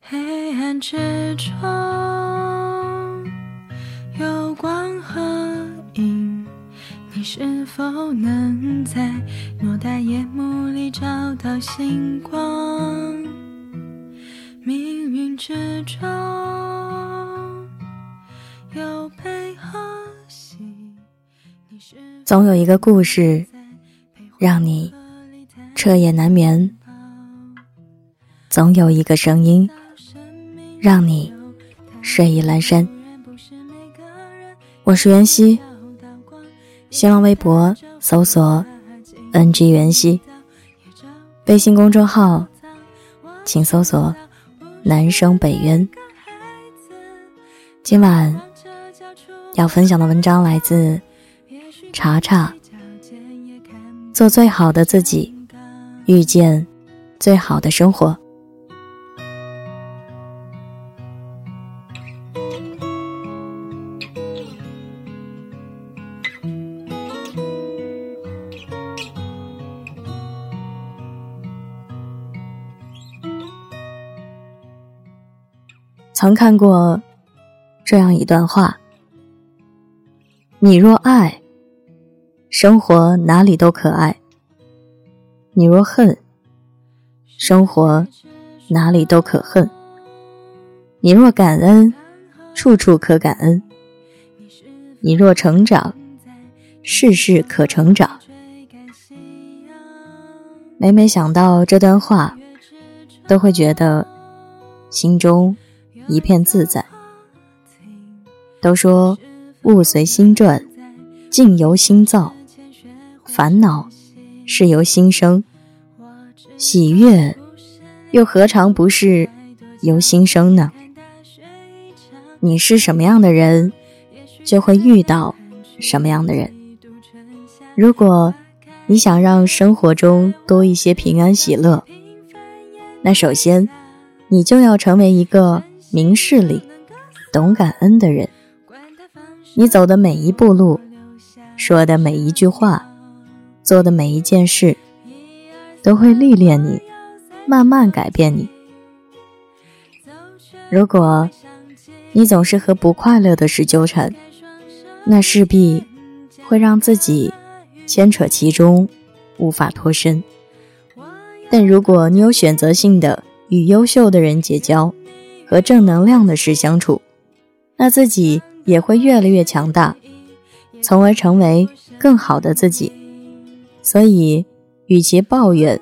黑暗之中有光和影，你是否能在偌大夜幕里找到星光？命运之中有悲和喜，你是总有一个故事让你彻夜难眠，总有一个声音让你睡意阑珊。我是袁熙，新浪微博搜索 “ng 袁熙”，微信公众号请搜索“南生北渊”。今晚要分享的文章来自查查。做最好的自己，遇见最好的生活。曾看过这样一段话：你若爱。生活哪里都可爱。你若恨，生活哪里都可恨。你若感恩，处处可感恩。你若成长，事事可成长。每每想到这段话，都会觉得心中一片自在。都说物随心转，境由心造。烦恼是由心生，喜悦又何尝不是由心生呢？你是什么样的人，就会遇到什么样的人。如果你想让生活中多一些平安喜乐，那首先你就要成为一个明事理、懂感恩的人。你走的每一步路，说的每一句话。做的每一件事，都会历练你，慢慢改变你。如果你总是和不快乐的事纠缠，那势必会让自己牵扯其中，无法脱身。但如果你有选择性的与优秀的人结交，和正能量的事相处，那自己也会越来越强大，从而成为更好的自己。所以，与其抱怨，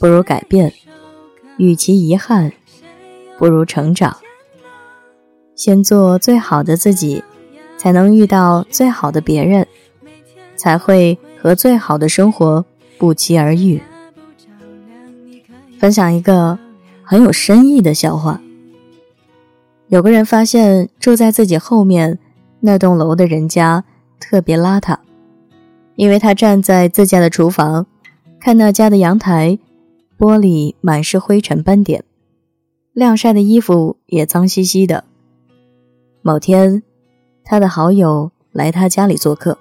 不如改变；与其遗憾，不如成长。先做最好的自己，才能遇到最好的别人，才会和最好的生活不期而遇。分享一个很有深意的笑话：有个人发现住在自己后面那栋楼的人家特别邋遢。因为他站在自家的厨房，看那家的阳台，玻璃满是灰尘斑点，晾晒的衣服也脏兮兮的。某天，他的好友来他家里做客，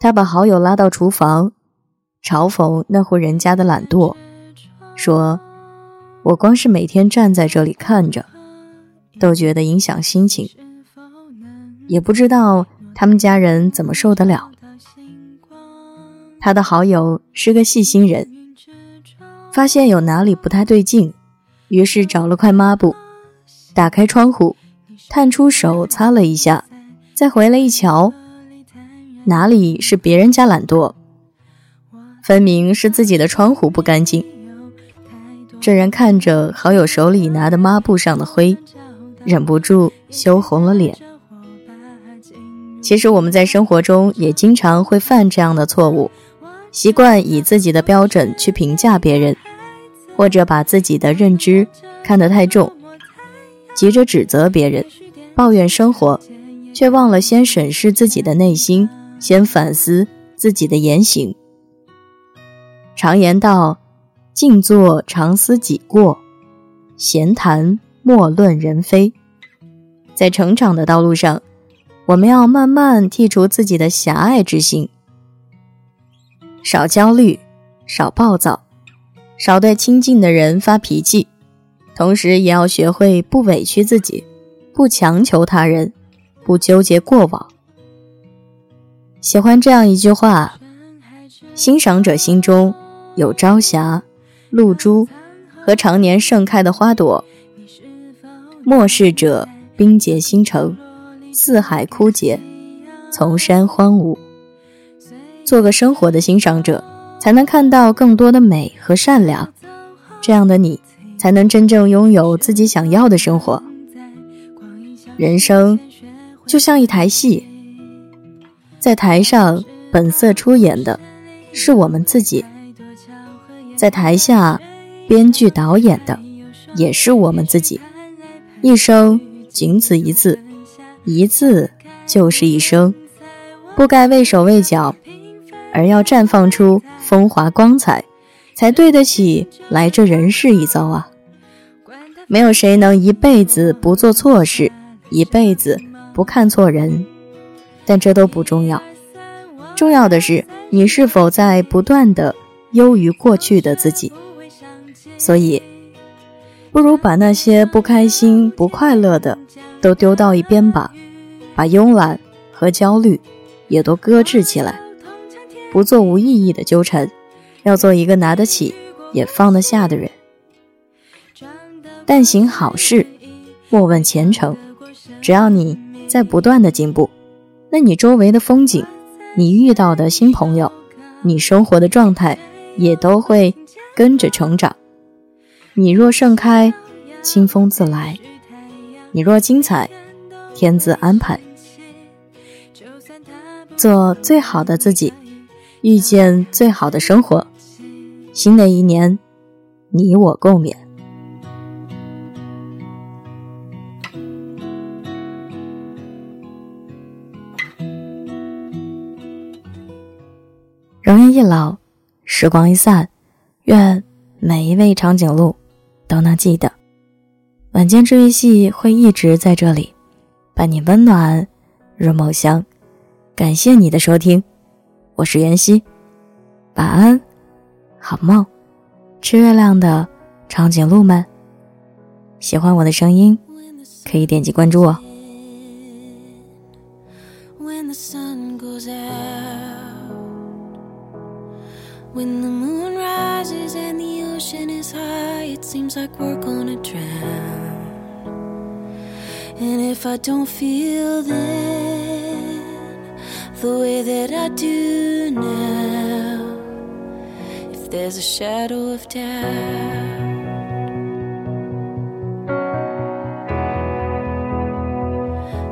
他把好友拉到厨房，嘲讽那户人家的懒惰，说：“我光是每天站在这里看着，都觉得影响心情，也不知道他们家人怎么受得了。”他的好友是个细心人，发现有哪里不太对劲，于是找了块抹布，打开窗户，探出手擦了一下，再回来一瞧，哪里是别人家懒惰，分明是自己的窗户不干净。这人看着好友手里拿的抹布上的灰，忍不住羞红了脸。其实我们在生活中也经常会犯这样的错误。习惯以自己的标准去评价别人，或者把自己的认知看得太重，急着指责别人，抱怨生活，却忘了先审视自己的内心，先反思自己的言行。常言道：“静坐常思己过，闲谈莫论人非。”在成长的道路上，我们要慢慢剔除自己的狭隘之心。少焦虑，少暴躁，少对亲近的人发脾气，同时也要学会不委屈自己，不强求他人，不纠结过往。喜欢这样一句话：欣赏者心中有朝霞、露珠和常年盛开的花朵；末世者冰结星辰，四海枯竭，丛山荒芜。做个生活的欣赏者，才能看到更多的美和善良。这样的你。才能真正拥有自己想要的生活。人生就像一台戏，在台上本色出演的是我们自己，在台下编剧导演的也是我们自己。一生仅此一次，一次就是一生，不该畏手畏脚，而要绽放出风华光彩。才对得起来这人世一遭啊！没有谁能一辈子不做错事，一辈子不看错人，但这都不重要。重要的是你是否在不断的优于过去的自己。所以，不如把那些不开心、不快乐的都丢到一边吧，把慵懒和焦虑也都搁置起来，不做无意义的纠缠。要做一个拿得起也放得下的人。但行好事，莫问前程。只要你在不断的进步，那你周围的风景，你遇到的新朋友，你生活的状态，也都会跟着成长。你若盛开，清风自来；你若精彩，天自安排。做最好的自己，遇见最好的生活。新的一年，你我共勉。容颜一老，时光一散，愿每一位长颈鹿都能记得，晚间治愈系会一直在这里，伴你温暖入梦乡。感谢你的收听，我是袁熙，晚安。好梦，吃月亮的长颈鹿们，喜欢我的声音，可以点击关注我。like we're gonna drown. And if I don't feel then the way that I do now, if there's a shadow of doubt.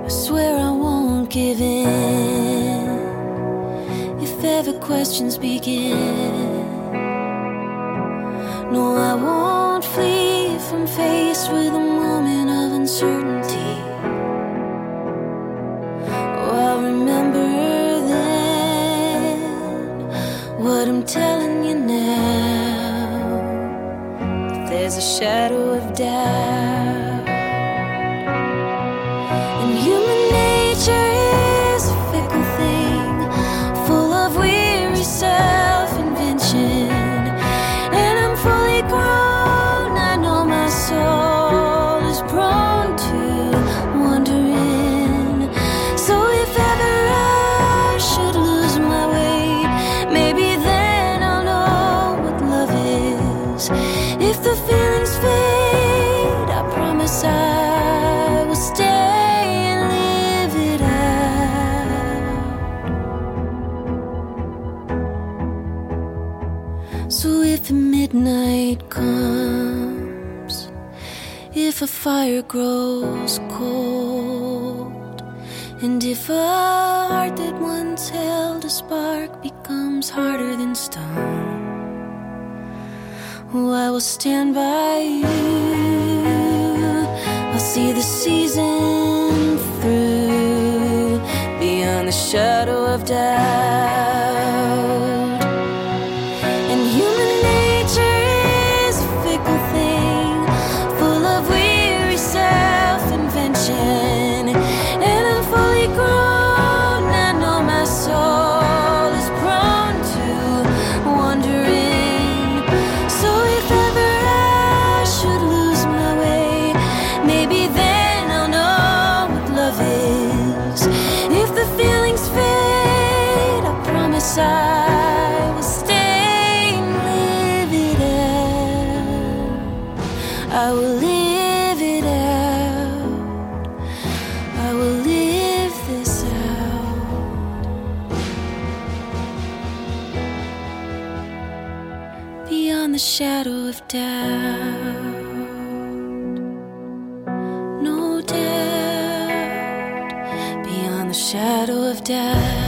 I swear I won't give in if ever questions begin. I'm faced with a moment of uncertainty. Oh, I'll remember then what I'm telling you now. there's a shadow of doubt. Midnight comes, if a fire grows cold, and if a heart that once held a spark becomes harder than stone. Oh, I will stand by you. I'll see the season through beyond the shadow of doubt. The shadow of doubt. No doubt. Beyond the shadow of doubt.